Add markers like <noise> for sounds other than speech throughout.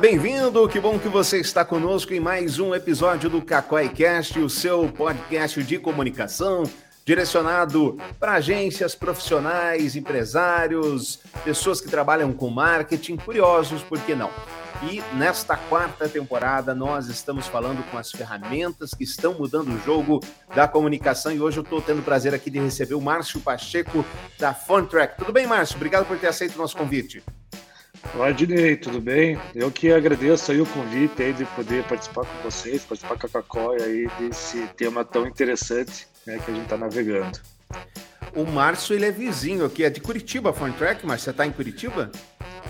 Bem-vindo! Que bom que você está conosco em mais um episódio do Cacói Cast, o seu podcast de comunicação direcionado para agências profissionais, empresários, pessoas que trabalham com marketing, curiosos, por que não? E nesta quarta temporada nós estamos falando com as ferramentas que estão mudando o jogo da comunicação e hoje eu estou tendo o prazer aqui de receber o Márcio Pacheco da Fontrack. Tudo bem, Márcio? Obrigado por ter aceito o nosso convite. Olá, Dinei, tudo bem? Eu que agradeço aí o convite aí de poder participar com vocês, participar com a Cacóia aí desse tema tão interessante né, que a gente está navegando. O Márcio, ele é vizinho aqui, é de Curitiba, Track, mas você está em Curitiba?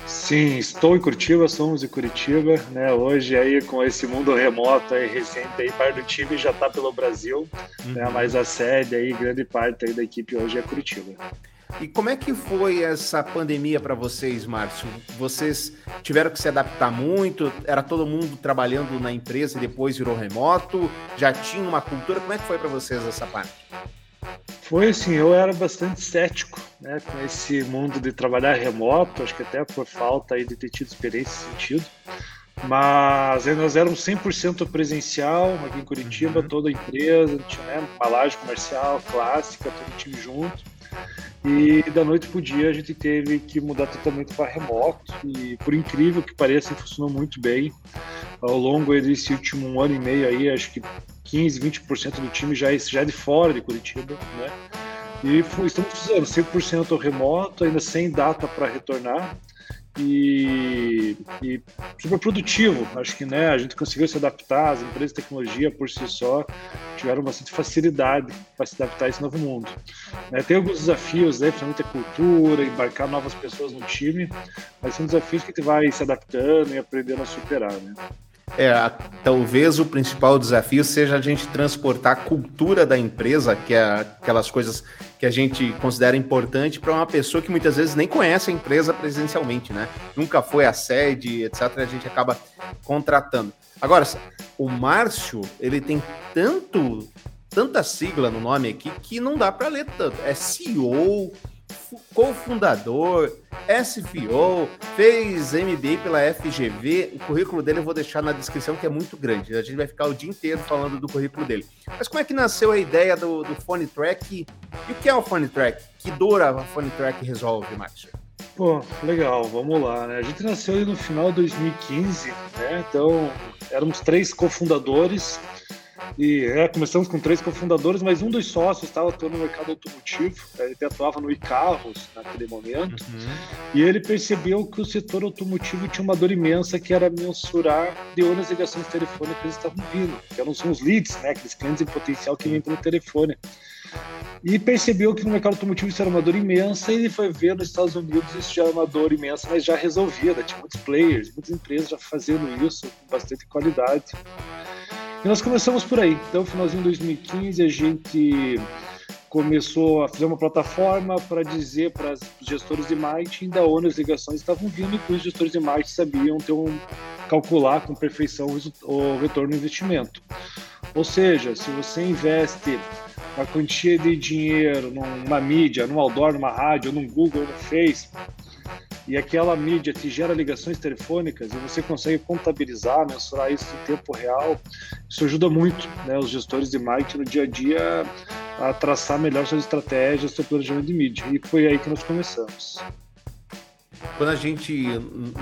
Sim, estou em Curitiba, somos em Curitiba, né? Hoje aí com esse mundo remoto aí recente aí, parte do time já está pelo Brasil, né? uhum. né? Mas a sede aí, grande parte aí da equipe hoje é Curitiba. E como é que foi essa pandemia para vocês, Márcio? Vocês tiveram que se adaptar muito? Era todo mundo trabalhando na empresa e depois virou remoto? Já tinha uma cultura? Como é que foi para vocês essa parte? Foi assim, eu era bastante cético né, com esse mundo de trabalhar remoto, acho que até por falta aí de ter tido experiência nesse sentido. Mas nós éramos 100% presencial aqui em Curitiba, uhum. toda a empresa, tinha né, uma laje comercial clássica, todo o time junto. E da noite para o dia a gente teve que mudar totalmente para remoto. E por incrível que pareça, funcionou muito bem. Ao longo desse último ano e meio aí, acho que 15, 20% do time já é, já é de fora de Curitiba, né? E estamos fazendo 100% remoto, ainda sem data para retornar e, e, super produtivo. Acho que né, a gente conseguiu se adaptar, as empresas de tecnologia por si só tiveram bastante facilidade para se adaptar a esse novo mundo. É, tem alguns desafios, né, principalmente a cultura, embarcar novas pessoas no time, mas são desafios que a gente vai se adaptando e aprendendo a superar. Né? É, talvez o principal desafio seja a gente transportar a cultura da empresa, que é aquelas coisas que a gente considera importante, para uma pessoa que muitas vezes nem conhece a empresa presencialmente, né? Nunca foi à sede, etc. A gente acaba contratando. Agora, o Márcio, ele tem tanto, tanta sigla no nome aqui que não dá para ler tanto. É CEO, cofundador, SFO, fez MBA pela FGV. O currículo dele eu vou deixar na descrição, que é muito grande. A gente vai ficar o dia inteiro falando do currículo dele. Mas como é que nasceu a ideia do, do Phone Track? E o que é o Phone Track? Que dor a Phone Track resolve, Márcio? Pô, legal, vamos lá, né? A gente nasceu no final de 2015, né? Então, éramos três cofundadores. E é, começamos com três cofundadores, mas um dos sócios estava atuando no mercado automotivo, ele atuava no e-carros naquele momento, uhum. e ele percebeu que o setor automotivo tinha uma dor imensa que era mensurar de onde as ligações telefônicas estavam vindo, que eram os leads, né, aqueles clientes em potencial que vêm pelo telefone. E percebeu que no mercado automotivo isso era uma dor imensa, e ele foi ver nos Estados Unidos isso já era uma dor imensa, mas já resolvida, tinha muitos players, muitas empresas já fazendo isso com bastante qualidade. E nós começamos por aí. Então, finalzinho de 2015, a gente começou a fazer uma plataforma para dizer para os gestores de marketing da onde as ligações estavam vindo e que os gestores de marketing sabiam ter um, calcular com perfeição o retorno do investimento. Ou seja, se você investe uma quantia de dinheiro numa mídia, num outdoor, numa rádio, num Google, no Facebook, e aquela mídia te gera ligações telefônicas e você consegue contabilizar, mensurar isso em tempo real, isso ajuda muito né, os gestores de marketing no dia a dia a traçar melhor suas estratégias, seu planejamento de mídia. E foi aí que nós começamos. Quando a gente,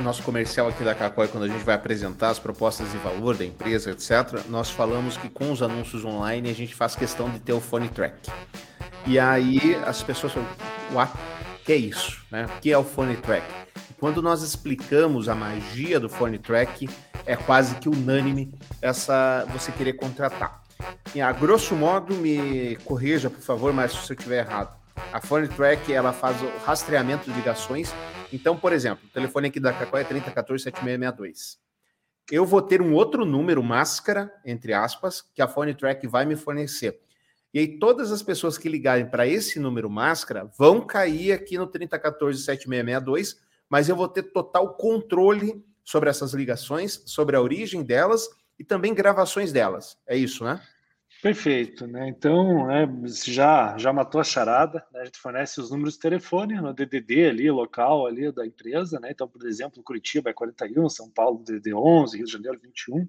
nosso comercial aqui da Cacói, quando a gente vai apresentar as propostas de valor da empresa, etc., nós falamos que com os anúncios online a gente faz questão de ter o phone track. E aí as pessoas falam, what? Que é isso, né? O que é o phone track? Quando nós explicamos a magia do phone track, é quase que unânime essa você querer contratar. E a grosso modo, me corrija, por favor, mas se eu estiver errado. A phone track ela faz o rastreamento de ligações. Então, por exemplo, o telefone aqui da Cacó é 3014-7662. Eu vou ter um outro número máscara, entre aspas, que a phone track vai me fornecer. E aí todas as pessoas que ligarem para esse número máscara vão cair aqui no 3014-7662, mas eu vou ter total controle sobre essas ligações, sobre a origem delas e também gravações delas. É isso, né? Perfeito, né? Então, né, já já matou a charada, né? A gente fornece os números de telefone no DDD ali, local ali da empresa, né? Então, por exemplo, Curitiba é 41, São Paulo DDD 11, Rio de Janeiro 21.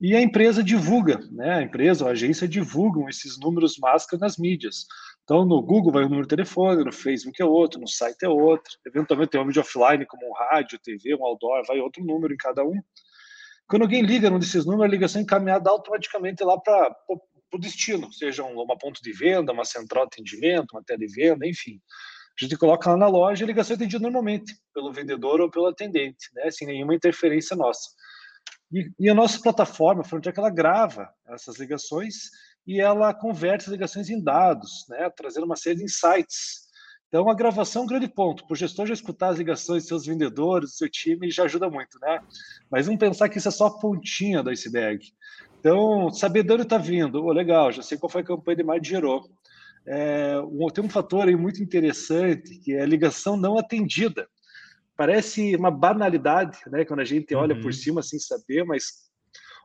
E a empresa divulga, né? A empresa a agência divulgam esses números máscara nas mídias. Então, no Google vai o número de telefone, no Facebook é outro, no site é outro. Eventualmente tem um mídia offline, como um rádio, TV, um outdoor, vai outro número em cada um. Quando alguém liga num desses números, a ligação é encaminhada automaticamente lá para o destino, seja uma ponto de venda, uma central de atendimento, uma televenda, enfim. A gente coloca lá na loja e a ligação é atendida normalmente pelo vendedor ou pelo atendente, né, sem nenhuma interferência nossa. E, e a nossa plataforma, Frontier, ela grava essas ligações e ela converte as ligações em dados, né, trazendo uma série de insights então, a gravação é um grande ponto. Para o gestor já escutar as ligações dos seus vendedores, do seu time, já ajuda muito, né? Mas vamos pensar que isso é só a pontinha do iceberg. Então, saber de onde está vindo. Oh, legal, já sei qual foi a campanha de mais gerou. É, tem um fator aí muito interessante, que é a ligação não atendida. Parece uma banalidade, né? Quando a gente olha uhum. por cima sem saber, mas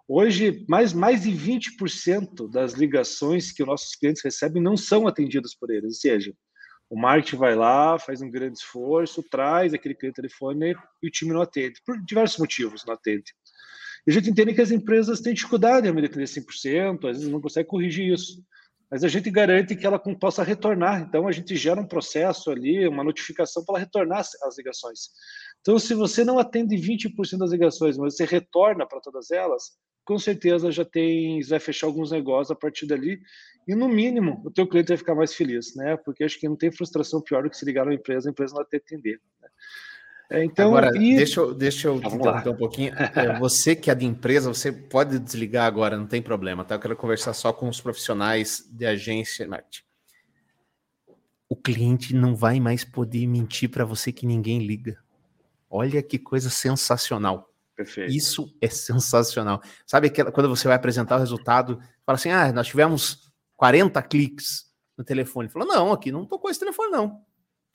Hoje, mais, mais de 20% das ligações que os nossos clientes recebem não são atendidas por eles. Ou seja, o marketing vai lá, faz um grande esforço, traz aquele cliente telefone e o time não atende, por diversos motivos não atende. E a gente entende que as empresas têm dificuldade em atender 100%, às vezes não consegue corrigir isso. Mas a gente garante que ela possa retornar. Então, a gente gera um processo ali, uma notificação para ela retornar as ligações. Então, se você não atende 20% das ligações, mas você retorna para todas elas, com certeza já tem, vai fechar alguns negócios a partir dali e no mínimo o teu cliente vai ficar mais feliz, né? Porque acho que não tem frustração pior do que se ligar na empresa, a empresa não vai ter atender. Né? É, então, agora, e... deixa eu, deixa eu te interromper um pouquinho. É, você que é de empresa, você pode desligar agora, não tem problema, tá? Eu quero conversar só com os profissionais de agência marketing. O cliente não vai mais poder mentir para você que ninguém liga. Olha que coisa sensacional. Perfeito. Isso é sensacional. Sabe aquela, quando você vai apresentar o resultado, fala assim: ah, nós tivemos 40 cliques no telefone. Fala, não, aqui não tocou esse telefone, não.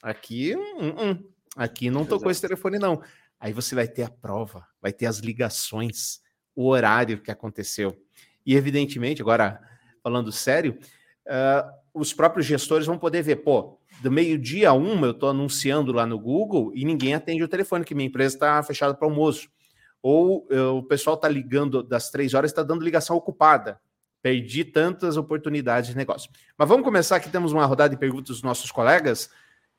Aqui, um, um, aqui não Exato. tocou esse telefone, não. Aí você vai ter a prova, vai ter as ligações, o horário que aconteceu. E, evidentemente, agora falando sério, uh, os próprios gestores vão poder ver, pô, do meio-dia a uma eu estou anunciando lá no Google e ninguém atende o telefone, que minha empresa está fechada para almoço ou uh, o pessoal está ligando das três horas, está dando ligação ocupada. Perdi tantas oportunidades de negócio. Mas vamos começar aqui, temos uma rodada de perguntas dos nossos colegas.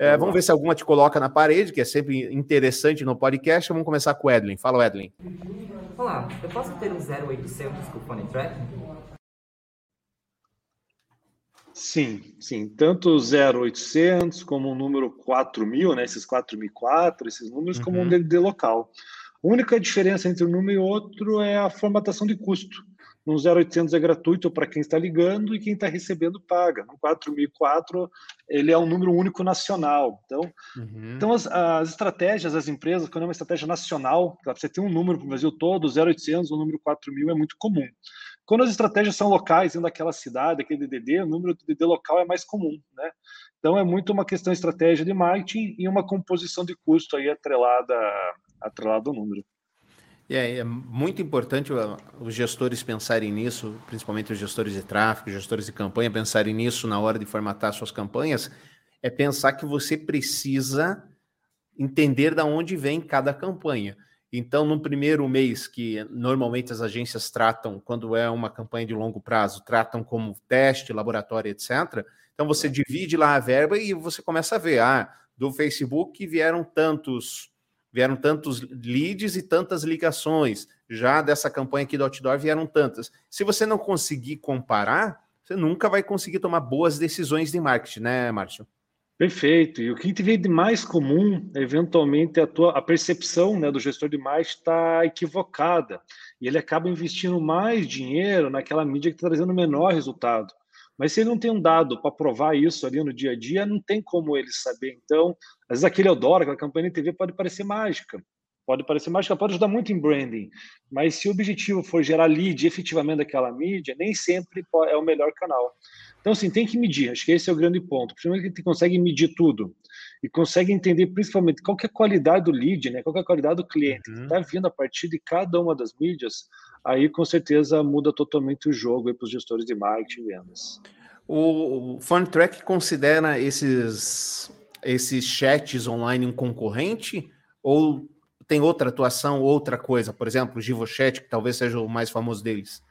É, vamos ver se alguma te coloca na parede, que é sempre interessante no podcast. Vamos começar com o Edlin. Fala, Edlin. Olá, eu posso ter um 0800 com fone tracking? Sim, sim. Tanto o 0800 como o número 4000, né, esses 4004, esses números, uhum. como um DDD local. A única diferença entre um número e outro é a formatação de custo. No 0800 é gratuito para quem está ligando e quem está recebendo paga. No 4004 ele é um número único nacional. Então, uhum. então as, as, estratégias das empresas, quando é uma estratégia nacional, você tem um número para o Brasil todo, 0800, o número 4000 é muito comum. Quando as estratégias são locais, dentro daquela cidade, aquele DDD, o número do DDD local é mais comum, né? Então é muito uma questão de estratégia de marketing e uma composição de custo aí atrelada atrelado ao número. É, é muito importante os gestores pensarem nisso, principalmente os gestores de tráfego, gestores de campanha, pensarem nisso na hora de formatar suas campanhas, é pensar que você precisa entender da onde vem cada campanha. Então, no primeiro mês, que normalmente as agências tratam, quando é uma campanha de longo prazo, tratam como teste, laboratório, etc. Então, você divide lá a verba e você começa a ver, ah, do Facebook vieram tantos vieram tantos leads e tantas ligações. Já dessa campanha aqui do outdoor vieram tantas. Se você não conseguir comparar, você nunca vai conseguir tomar boas decisões de marketing, né, Márcio? Perfeito. E o que vem de mais comum, eventualmente, a, tua, a percepção né, do gestor de marketing está equivocada. E ele acaba investindo mais dinheiro naquela mídia que está trazendo menor resultado. Mas se ele não tem um dado para provar isso ali no dia a dia, não tem como ele saber. Então, às vezes aquele Eudora, aquela campanha de TV pode parecer mágica. Pode parecer mágica, pode ajudar muito em branding. Mas se o objetivo for gerar lead efetivamente daquela mídia, nem sempre é o melhor canal. Então, assim, tem que medir. Acho que esse é o grande ponto. Primeiro que a gente consegue medir tudo e consegue entender principalmente qual é a qualidade do lead, né? qual é a qualidade do cliente uhum. que está vindo a partir de cada uma das mídias. Aí com certeza muda totalmente o jogo para os gestores de marketing e vendas. O FunTrack considera esses, esses chats online um concorrente ou tem outra atuação, outra coisa? Por exemplo, o GivoChat, que talvez seja o mais famoso deles.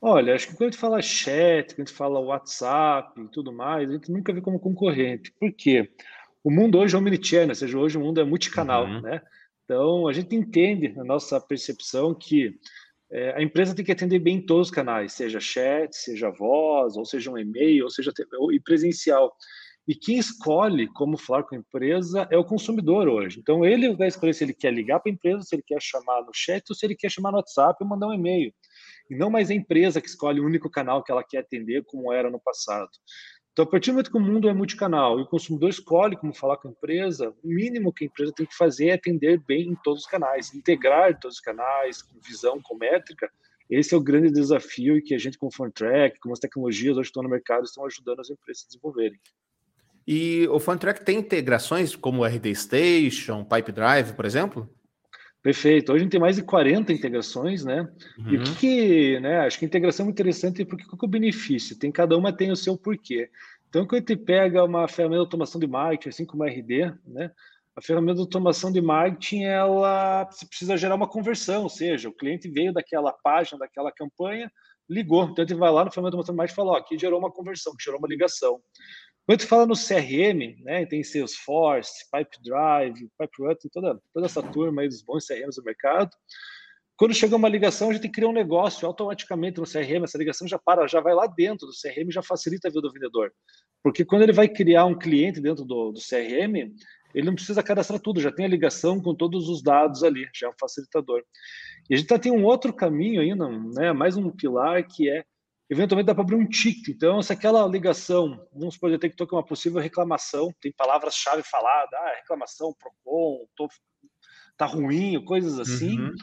Olha, acho que quando a gente fala chat, quando a gente fala WhatsApp e tudo mais, a gente nunca vê como concorrente. Por quê? O mundo hoje é omnichannel, ou seja, hoje o mundo é multicanal, uhum. né? Então, a gente entende na nossa percepção que é, a empresa tem que atender bem todos os canais, seja chat, seja voz, ou seja um e-mail, ou seja ou, e presencial. E quem escolhe como falar com a empresa é o consumidor hoje. Então, ele vai escolher se ele quer ligar para a empresa, se ele quer chamar no chat, ou se ele quer chamar no WhatsApp ou mandar um e-mail e não mais a empresa que escolhe o único canal que ela quer atender, como era no passado. Então, a partir do momento que o mundo é multicanal e o consumidor escolhe como falar com a empresa, o mínimo que a empresa tem que fazer é atender bem em todos os canais, integrar todos os canais, com visão, com métrica. Esse é o grande desafio que a gente, com o FunTrack, com as tecnologias hoje estão no mercado, estão ajudando as empresas a desenvolverem. E o FunTrack tem integrações como RD Station, Pipe Drive, por exemplo? Perfeito. Hoje a gente tem mais de 40 integrações, né? Uhum. E o que, que, né? Acho que a integração é muito interessante porque qual que é o benefício? Tem cada uma tem o seu porquê. Então, quando a gente pega uma ferramenta de automação de marketing, assim como a RD, né? A ferramenta de automação de marketing, ela precisa gerar uma conversão, ou seja, o cliente veio daquela página, daquela campanha, ligou. Então, a gente vai lá no ferramenta de automação de marketing e fala, ó, aqui gerou uma conversão, que gerou uma ligação. Quando fala no CRM, né, tem Salesforce, Pipedrive, PipeRutter, toda, toda essa turma aí dos bons CRMs do mercado. Quando chega uma ligação, a gente cria um negócio automaticamente no CRM, essa ligação já para, já vai lá dentro do CRM, já facilita a vida do vendedor. Porque quando ele vai criar um cliente dentro do, do CRM, ele não precisa cadastrar tudo, já tem a ligação com todos os dados ali, já é um facilitador. E a gente tá, tem um outro caminho ainda, né, mais um pilar que é eventualmente dá para abrir um ticket. Então, se aquela ligação, vamos supor, detectou que é uma possível reclamação, tem palavras-chave faladas, ah, reclamação, PROCON, tô, tá ruim, coisas assim, uhum.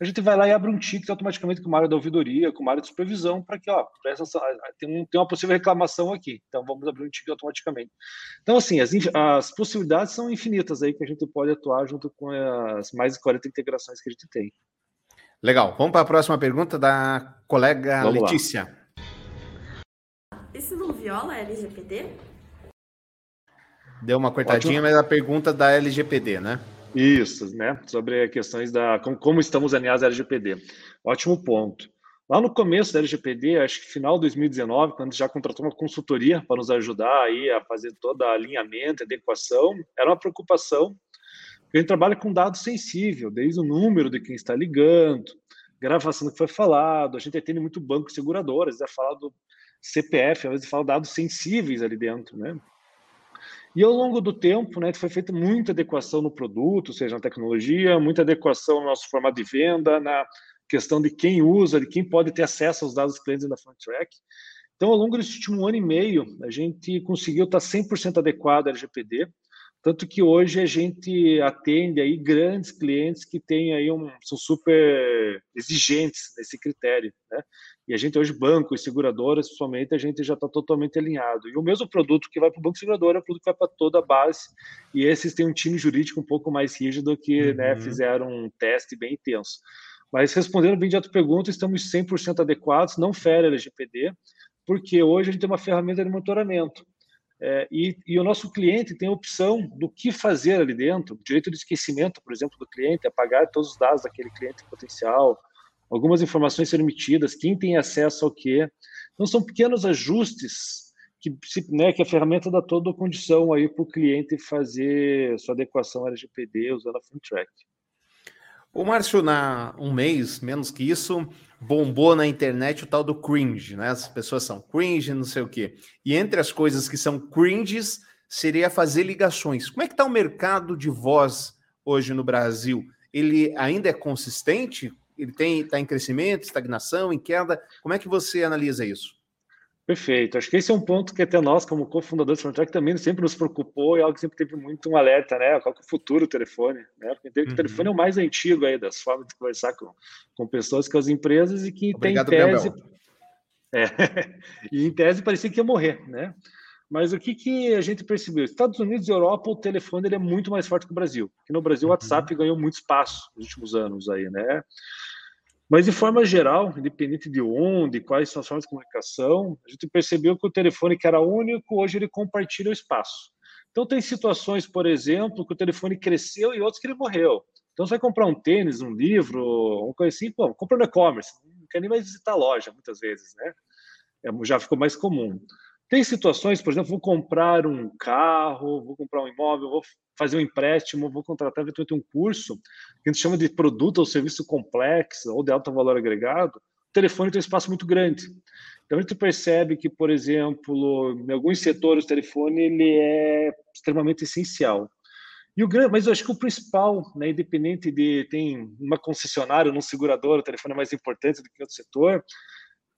a gente vai lá e abre um ticket automaticamente com uma área da ouvidoria, com uma área de supervisão, para que, ó, essa, tem, um, tem uma possível reclamação aqui, então vamos abrir um ticket automaticamente. Então, assim, as, as possibilidades são infinitas aí que a gente pode atuar junto com as mais de 40 integrações que a gente tem. Legal. Vamos para a próxima pergunta da colega Vamos Letícia. Lá. Viola a LGPD? Deu uma cortadinha, Ótimo. mas a pergunta da LGPD, né? Isso, né? Sobre questões da como, como estamos alinhados à LGPD. Ótimo ponto. Lá no começo da LGPD, acho que final de 2019, quando já contratou uma consultoria para nos ajudar aí a fazer todo o alinhamento, adequação, era uma preocupação. A gente trabalha com dados sensíveis, desde o número de quem está ligando, gravação do que foi falado, a gente atende muito banco e seguradoras, é falado CPF, às vezes fala dados sensíveis ali dentro, né? E ao longo do tempo, né, foi feita muita adequação no produto, seja na tecnologia, muita adequação no nosso formato de venda, na questão de quem usa, de quem pode ter acesso aos dados dos clientes da FrontTrack. Então, ao longo desse último ano e meio, a gente conseguiu estar 100% adequado à LGPD, tanto que hoje a gente atende aí grandes clientes que têm aí um, são super exigentes nesse critério, né? E a gente hoje, banco e seguradoras, principalmente, a gente já está totalmente alinhado. E o mesmo produto que vai para o banco segurador é o produto que vai para toda a base. E esses têm um time jurídico um pouco mais rígido que né, uhum. né, fizeram um teste bem intenso. Mas respondendo bem de outra pergunta, estamos 100% adequados, não fere a LGPD, porque hoje a gente tem uma ferramenta de monitoramento. É, e, e, o nosso cliente tem a opção do que fazer ali dentro, direito de esquecimento, por exemplo, do cliente, apagar todos os dados daquele cliente potencial, algumas informações serem emitidas, quem tem acesso ao quê. Então, são pequenos ajustes que, né, que a ferramenta dá toda a condição aí para o cliente fazer sua adequação LGPD usando a FinTrack. O Márcio, na um mês, menos que isso, bombou na internet o tal do cringe, né? As pessoas são cringe, não sei o quê. E entre as coisas que são cringes, seria fazer ligações. Como é que está o mercado de voz hoje no Brasil? Ele ainda é consistente? Ele tem está em crescimento, estagnação, em queda? Como é que você analisa isso? Perfeito. Acho que esse é um ponto que até nós, como cofundadores do Fronttrack, também sempre nos preocupou e algo que sempre teve muito um alerta, né? Qual é o futuro do telefone? Né? Porque uhum. o telefone é o mais antigo aí das formas de conversar com, com pessoas, com as empresas e que Obrigado, tem tese... É, <laughs> e em tese parecia que ia morrer, né? Mas o que, que a gente percebeu? Estados Unidos e Europa, o telefone ele é muito mais forte que o Brasil. Aqui no Brasil, o uhum. WhatsApp ganhou muito espaço nos últimos anos aí, né? Mas, de forma geral, independente de onde, quais são as formas de comunicação, a gente percebeu que o telefone que era único, hoje ele compartilha o espaço. Então, tem situações, por exemplo, que o telefone cresceu e outros que ele morreu. Então, você vai comprar um tênis, um livro, uma coisa assim, pô, compra no e-commerce. Não quer nem mais visitar a loja, muitas vezes, né? É, já ficou mais comum. Tem situações, por exemplo, vou comprar um carro, vou comprar um imóvel, vou fazer um empréstimo, vou contratar eventualmente um curso que a gente chama de produto ou serviço complexo ou de alto valor agregado. O telefone tem um espaço muito grande. Então a gente percebe que, por exemplo, em alguns setores o telefone ele é extremamente essencial. E o grande, mas eu acho que o principal, né, independente de tem uma concessionária, um segurador, o telefone é mais importante do que outro setor,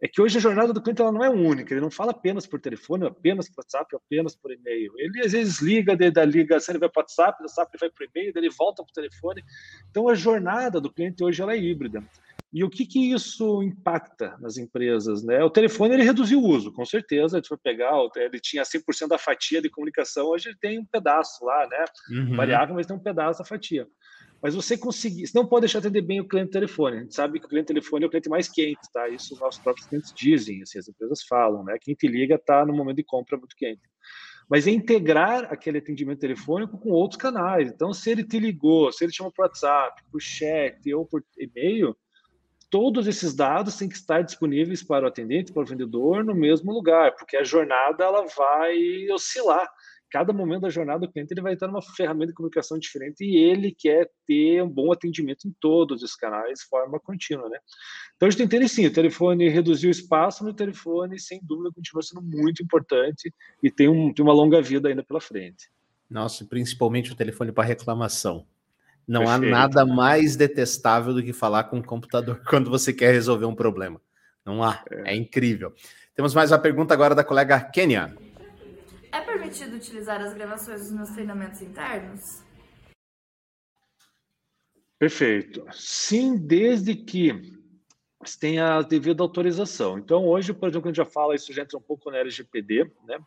é que hoje a jornada do cliente ela não é única, ele não fala apenas por telefone, apenas por WhatsApp, apenas por e-mail. Ele às vezes liga, da ligação ele vai para o WhatsApp, do WhatsApp ele vai para o e-mail, ele volta para o telefone. Então a jornada do cliente hoje ela é híbrida. E o que, que isso impacta nas empresas? Né? O telefone ele reduziu o uso, com certeza. Gente foi pegar, ele tinha 100% da fatia de comunicação, hoje ele tem um pedaço lá, né? Uhum. Variável, mas tem um pedaço da fatia. Mas você conseguir, você não pode deixar de atender bem o cliente telefone. A gente sabe que o cliente telefone é o cliente mais quente, tá? Isso os nossos próprios clientes dizem, assim, as empresas falam, né? Quem te liga está no momento de compra muito quente. Mas é integrar aquele atendimento telefônico com outros canais. Então, se ele te ligou, se ele chamou por WhatsApp, por chat ou por e-mail, todos esses dados têm que estar disponíveis para o atendente, para o vendedor, no mesmo lugar, porque a jornada ela vai oscilar cada momento da jornada do cliente ele vai estar numa ferramenta de comunicação diferente e ele quer ter um bom atendimento em todos os canais de forma contínua, né? Então a gente entende sim, o telefone reduziu o espaço no telefone, sem dúvida continua sendo muito importante e tem, um, tem uma longa vida ainda pela frente. Nossa, principalmente o telefone para reclamação. Não Perfeito. há nada mais detestável do que falar com o computador <laughs> quando você quer resolver um problema. Não há. É, é incrível. Temos mais uma pergunta agora da colega Kenia. Permitido utilizar as gravações nos treinamentos internos? Perfeito. Sim, desde que tenha a devida autorização. Então, hoje, por exemplo, quando a gente já fala, isso já entra um pouco na LGPD, né?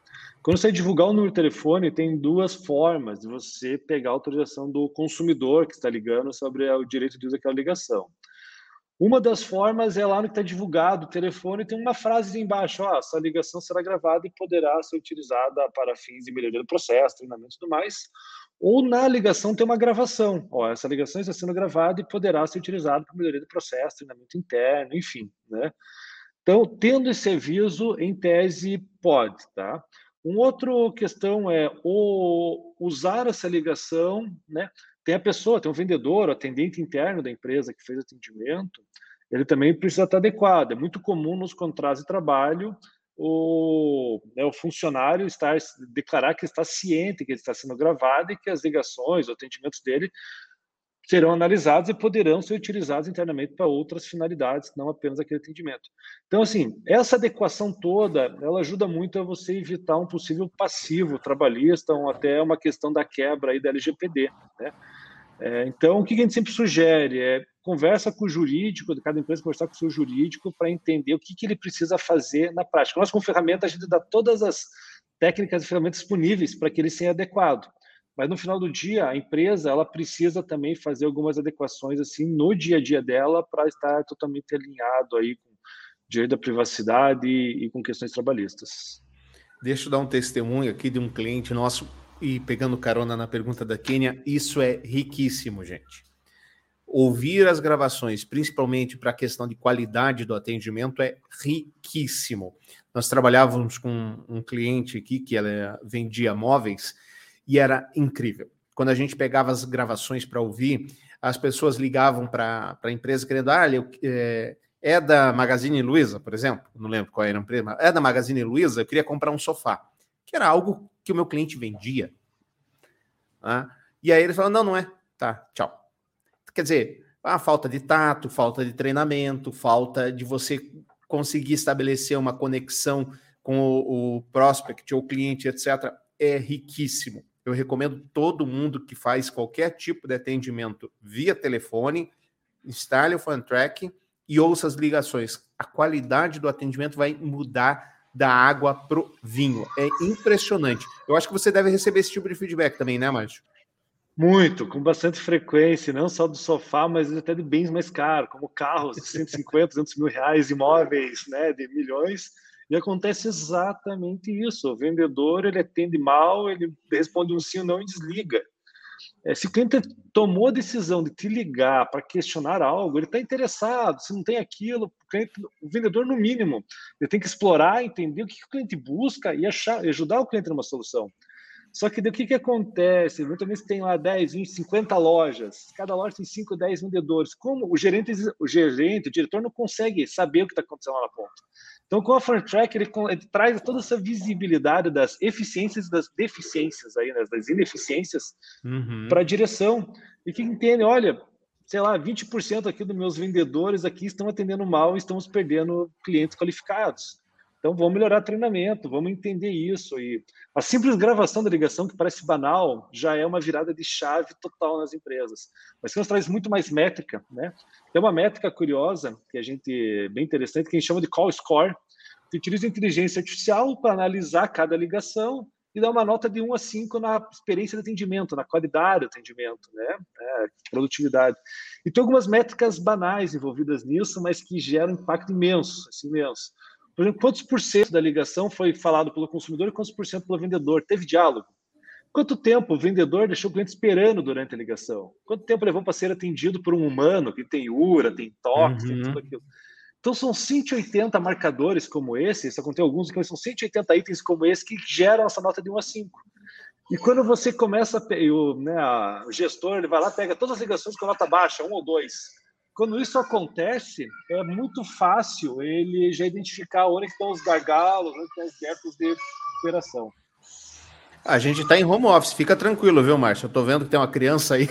Quando você divulgar o número de telefone, tem duas formas de você pegar a autorização do consumidor que está ligando sobre o direito de uso daquela ligação. Uma das formas é lá no que está divulgado o telefone, tem uma frase embaixo: ó, essa ligação será gravada e poderá ser utilizada para fins de melhoria do processo, treinamento e tudo mais. Ou na ligação tem uma gravação: ó, essa ligação está sendo gravada e poderá ser utilizada para melhoria do processo, treinamento interno, enfim. Né? Então, tendo esse aviso, em tese, pode. Tá? Uma outra questão é o usar essa ligação, né? Tem a pessoa, tem o vendedor, o atendente interno da empresa que fez atendimento, ele também precisa estar adequado. É muito comum nos contratos de trabalho o, né, o funcionário estar, declarar que está ciente que ele está sendo gravado e que as ligações, os atendimentos dele serão analisados e poderão ser utilizados internamente para outras finalidades, não apenas aquele atendimento. Então, assim, essa adequação toda, ela ajuda muito a você evitar um possível passivo trabalhista ou até uma questão da quebra aí da LGPD, né? É, então, o que a gente sempre sugere é conversa com o jurídico, cada empresa conversar com o seu jurídico para entender o que, que ele precisa fazer na prática. Nós, como ferramenta, a gente dá todas as técnicas e ferramentas disponíveis para que ele seja adequado. Mas no final do dia, a empresa ela precisa também fazer algumas adequações assim no dia a dia dela para estar totalmente alinhado aí com o direito da privacidade e, e com questões trabalhistas. Deixa eu dar um testemunho aqui de um cliente nosso e pegando carona na pergunta da Kênia, isso é riquíssimo, gente. Ouvir as gravações, principalmente para a questão de qualidade do atendimento, é riquíssimo. Nós trabalhávamos com um cliente aqui que ela vendia móveis e era incrível. Quando a gente pegava as gravações para ouvir, as pessoas ligavam para a empresa querendo, ah, eu, é, é, da Magazine Luiza, por exemplo, não lembro qual era a empresa, é da Magazine Luiza, eu queria comprar um sofá, que era algo que o meu cliente vendia. Ah, e aí ele falou, não, não é, tá, tchau. Quer dizer, a falta de tato, falta de treinamento, falta de você conseguir estabelecer uma conexão com o, o prospect ou cliente, etc., é riquíssimo. Eu recomendo todo mundo que faz qualquer tipo de atendimento via telefone, instale o FunTrack e ouça as ligações. A qualidade do atendimento vai mudar da água pro vinho. É impressionante. Eu acho que você deve receber esse tipo de feedback também, né, Márcio? Muito, com bastante frequência, não só do sofá, mas até de bens mais caros, como carros de 150, 200 mil reais, imóveis né, de milhões. E acontece exatamente isso. O vendedor ele atende mal, ele responde um sim ou não e desliga. É, se o cliente tomou a decisão de te ligar para questionar algo, ele está interessado. Se não tem aquilo, o, cliente, o, vendedor, no mínimo, ele tem que explorar, entender o que, o cliente busca e achar, ajudar o cliente numa solução. Só que o que, que acontece? Vezes tem lá 10, 20, 50 lojas, cada loja tem 5, 10 vendedores. Como o gerente, o gerente, o diretor não consegue saber o que está acontecendo lá na ponta. Então, com a FormTrack, ele, ele, traz toda essa visibilidade das eficiências e das deficiências, aí, né, das ineficiências, uhum. para a direção. E que entende, olha, sei lá, 20% aqui dos meus vendedores aqui estão atendendo mal e estamos perdendo clientes qualificados. Então, vamos melhorar treinamento, vamos entender isso. E a simples gravação da ligação, que parece banal, já é uma virada de chave total nas empresas. Mas que nos traz muito mais métrica, né? Tem uma métrica curiosa, que a gente, bem interessante, que a gente chama de call score, que utiliza inteligência artificial para analisar cada ligação e dar uma nota de 1 a 5 na experiência de atendimento, na qualidade do atendimento, né? É, produtividade. E tem algumas métricas banais envolvidas nisso, mas que geram impacto imenso, assim, imenso. Por exemplo, quantos por cento da ligação foi falado pelo consumidor e quantos por cento pelo vendedor? Teve diálogo? Quanto tempo o vendedor deixou o cliente esperando durante a ligação? Quanto tempo levou para ser atendido por um humano que tem URA, tem toque, uhum. tem tudo aquilo? Então são 180 marcadores como esse, isso aconteceu alguns, então são 180 itens como esse que geram essa nota de 1 a 5. E quando você começa, o, né, o gestor ele vai lá, pega todas as ligações com nota baixa, um ou dois. Quando isso acontece, é muito fácil ele já identificar onde estão os gargalos, onde estão os gaps de operação. A gente está em home office, fica tranquilo, viu, Márcio? Eu estou vendo que tem uma criança aí.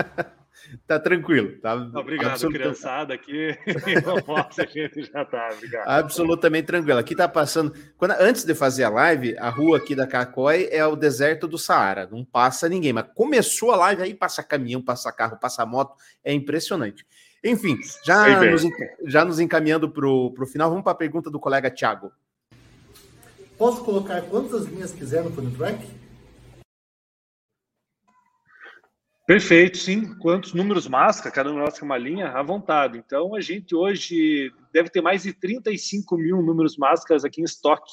<laughs> tá tranquilo. Tá obrigado, absolutamente... criançada aqui. <laughs> a gente já tá, obrigado. Absolutamente tranquilo. Aqui tá passando. Quando, antes de fazer a live, a rua aqui da Cacói é o deserto do Saara. Não passa ninguém. Mas começou a live, aí passa caminhão, passa carro, passa moto. É impressionante. Enfim, já, nos, já nos encaminhando para o final, vamos para a pergunta do colega Thiago. Posso colocar quantas linhas quiser no Funny Track? Perfeito, sim. Quantos números máscara, cada número máscara é uma linha, à vontade. Então, a gente hoje deve ter mais de 35 mil números máscaras aqui em estoque.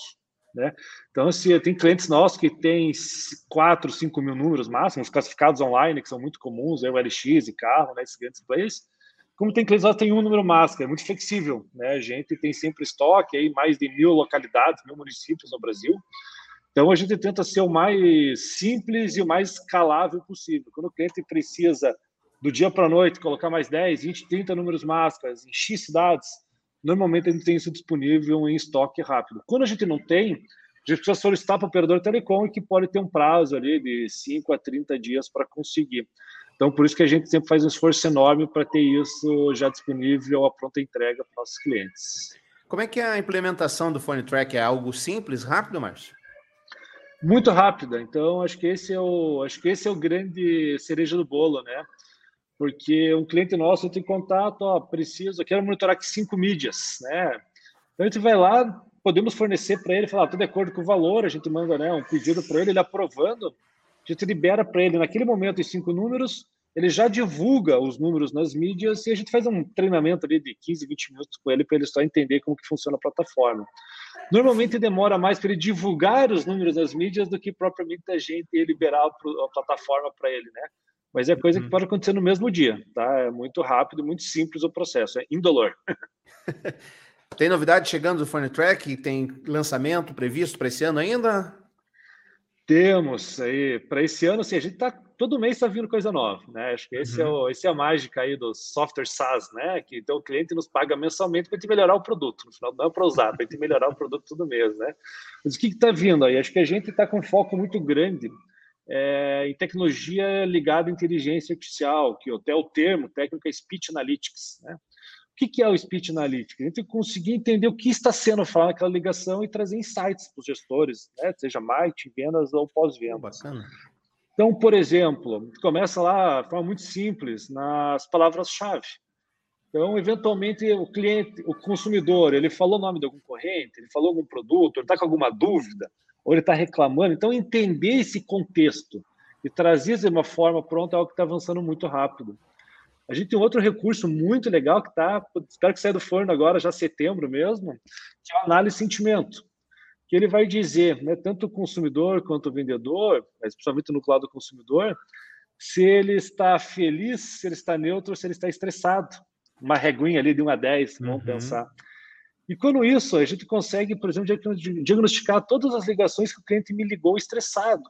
Né? Então, se tem clientes nossos que têm 4, 5 mil números máximos, classificados online, que são muito comuns, aí, o LX e carro, né, esses grandes players, como tem clientes, nós tem um número máscara, é muito flexível, né? A gente tem sempre estoque aí, mais de mil localidades, mil municípios no Brasil. Então a gente tenta ser o mais simples e o mais escalável possível. Quando o cliente precisa do dia para a noite colocar mais 10, 20, 30 números máscaras em X cidades, normalmente a gente tem isso disponível em estoque rápido. Quando a gente não tem, a gente precisa solicitar para o operador telecom que pode ter um prazo ali de 5 a 30 dias para conseguir. Então, por isso que a gente sempre faz um esforço enorme para ter isso já disponível à pronta entrega para nossos clientes. Como é que é a implementação do Phone Track? É algo simples, rápido, Márcio? Muito rápida. Então, acho que esse é o, acho que esse é o grande cereja do bolo, né? Porque um cliente nosso tem contato, ó, preciso, quero monitorar aqui cinco mídias, né? Então a gente vai lá, podemos fornecer para ele, falar, estou de acordo com o valor, a gente manda né, um pedido para ele, ele aprovando, a gente libera para ele naquele momento os cinco números, ele já divulga os números nas mídias e a gente faz um treinamento ali de 15, 20 minutos com ele para ele só entender como que funciona a plataforma. Normalmente demora mais para ele divulgar os números nas mídias do que propriamente a gente liberar a plataforma para ele, né? Mas é coisa que uhum. pode acontecer no mesmo dia, tá? É muito rápido, muito simples o processo, é indolor. <laughs> Tem novidade chegando do Phone Track? Tem lançamento previsto para esse ano ainda? Temos aí para esse ano, assim, a gente tá todo mês está vindo coisa nova, né? Acho que esse é uhum. é o, esse é a mágica aí do software SaaS, né? Que então o cliente nos paga mensalmente para gente melhorar o produto. No final não é para usar, para gente melhorar o produto todo mês, né? Mas o que está vindo aí? Acho que a gente está com um foco muito grande é, em tecnologia ligada à inteligência artificial, que até o termo técnico é Speech Analytics, né? O que, é o Speech Analytics? A gente conseguir entender o que está sendo falado naquela ligação e trazer insights para os gestores, né? seja marketing, vendas ou pós-vendas. Então, por exemplo, começa lá de forma muito simples, nas palavras-chave. Então, eventualmente, o cliente, o consumidor, ele falou o nome de algum corrente, ele falou algum produto, ele está com alguma dúvida, ou ele está reclamando. Então, entender esse contexto e trazia de uma forma pronta algo que está avançando muito rápido. A gente tem outro recurso muito legal que está, espero que saia do forno agora, já setembro mesmo, que é a análise de sentimento. Que ele vai dizer, né, tanto o consumidor quanto o vendedor, mas principalmente no lado do consumidor, se ele está feliz, se ele está neutro, se ele está estressado. Uma reguinha ali de 1 a 10, vamos uhum. pensar. E quando isso, a gente consegue, por exemplo, diagnosticar todas as ligações que o cliente me ligou estressado.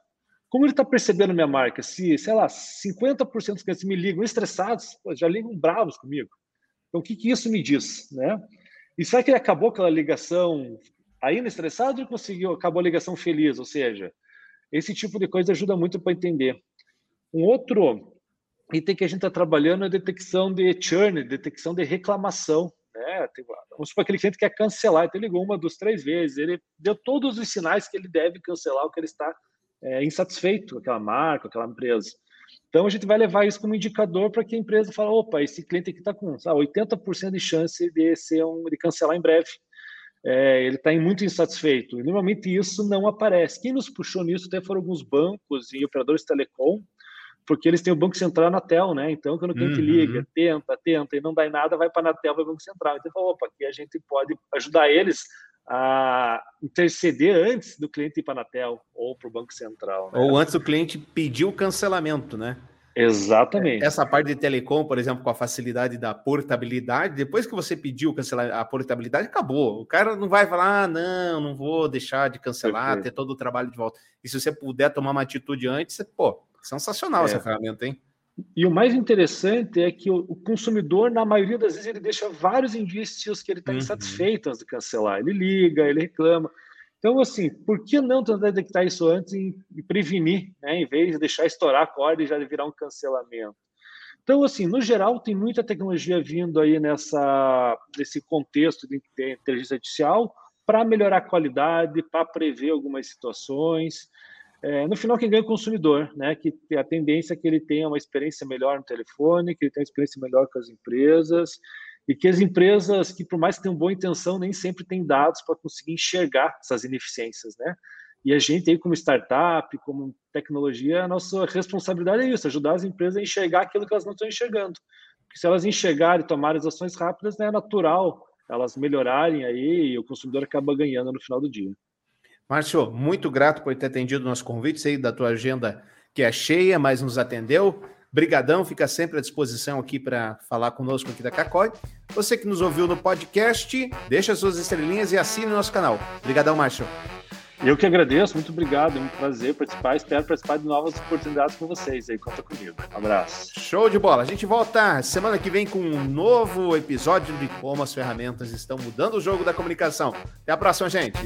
Como ele está percebendo minha marca? Se, sei lá, 50% dos clientes me ligam estressados, já ligam bravos comigo. Então, o que, que isso me diz? Né? E será que ele acabou aquela ligação ainda estressado ou conseguiu, acabou a ligação feliz? Ou seja, esse tipo de coisa ajuda muito para entender. Um outro item que a gente está trabalhando é a detecção de churn, detecção de reclamação. Né? Vamos supor aquele cliente quer cancelar, então ele ligou uma, duas, três vezes, ele deu todos os sinais que ele deve cancelar o que ele está é, insatisfeito com aquela marca, aquela empresa. Então a gente vai levar isso como indicador para que a empresa fale, opa, esse cliente aqui está com sabe, 80% de chance de ser um, de cancelar em breve. É, ele está muito insatisfeito. E normalmente isso não aparece. Quem nos puxou nisso até foram alguns bancos e operadores telecom, porque eles têm o Banco Central na Anatel, né? Então, quando o cliente uhum. liga, tenta, tenta e não dá em nada, vai para a Anatel, vai para o Banco Central. Então, opa, aqui a gente pode ajudar eles a interceder antes do cliente ir para a Anatel ou para o Banco Central. Né? Ou antes do cliente pedir o cancelamento, né? Exatamente. Essa parte de telecom, por exemplo, com a facilidade da portabilidade, depois que você pediu cancelar a portabilidade, acabou. O cara não vai falar, ah, não, não vou deixar de cancelar, Perfeito. ter todo o trabalho de volta. E se você puder tomar uma atitude antes, pô, sensacional é. essa ferramenta, hein? E o mais interessante é que o, consumidor, na maioria das vezes, ele deixa vários indícios que ele está uhum. insatisfeito antes de cancelar. Ele liga, ele reclama. Então, assim, por que não tentar detectar isso antes e, prevenir, né, em vez de deixar estourar a corda e já virar um cancelamento? Então, assim, no geral, tem muita tecnologia vindo aí nessa, nesse contexto de inteligência artificial para melhorar a qualidade, para prever algumas situações. É, no final, quem ganha é o consumidor, né? Que a tendência é que ele tenha uma experiência melhor no telefone, que ele tenha uma experiência melhor com as empresas, e que as empresas, que por mais que tenham boa intenção, nem sempre têm dados para conseguir enxergar essas ineficiências, né? E a gente aí, como startup, como tecnologia, a nossa responsabilidade é isso, ajudar as empresas a enxergar aquilo que elas não estão enxergando. Porque se elas enxergarem e tomarem as ações rápidas, né, é natural elas melhorarem aí e o consumidor acaba ganhando no final do dia. Márcio, muito grato por ter atendido o nosso convite, sei da tua agenda que é cheia, mas nos atendeu. Brigadão, fica sempre à disposição aqui para falar conosco aqui da Cacói. Você que nos ouviu no podcast, deixa suas estrelinhas e assine o nosso canal. Obrigadão, Márcio. Eu que agradeço, muito obrigado, é um prazer participar, espero participar de novas oportunidades com vocês aí, conta comigo. Abraço. Show de bola, a gente volta semana que vem com um novo episódio de como as ferramentas estão mudando o jogo da comunicação. Até a próxima, gente.